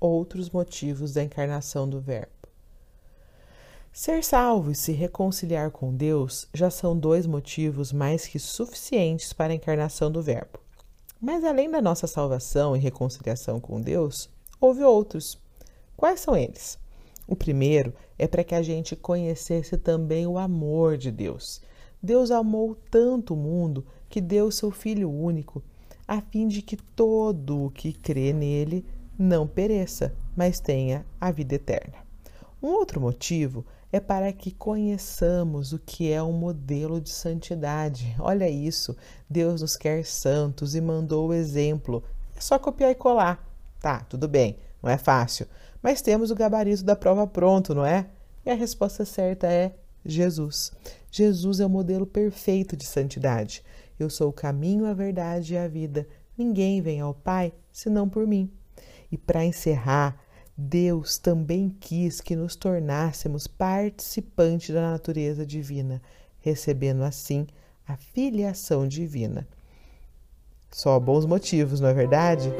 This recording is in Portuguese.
outros motivos da encarnação do Verbo. Ser salvo e se reconciliar com Deus já são dois motivos mais que suficientes para a encarnação do Verbo. Mas além da nossa salvação e reconciliação com Deus, houve outros. Quais são eles? O primeiro é para que a gente conhecesse também o amor de Deus. Deus amou tanto o mundo que deu seu Filho único, a fim de que todo o que crê nele não pereça, mas tenha a vida eterna. Um outro motivo é para que conheçamos o que é um modelo de santidade. Olha isso, Deus nos quer santos e mandou o exemplo. É só copiar e colar. Tá, tudo bem, não é fácil, mas temos o gabarito da prova pronto, não é? E a resposta certa é Jesus. Jesus é o modelo perfeito de santidade. Eu sou o caminho, a verdade e a vida. Ninguém vem ao Pai senão por mim. E para encerrar, Deus também quis que nos tornássemos participantes da natureza divina, recebendo assim a filiação divina. Só bons motivos, não é verdade?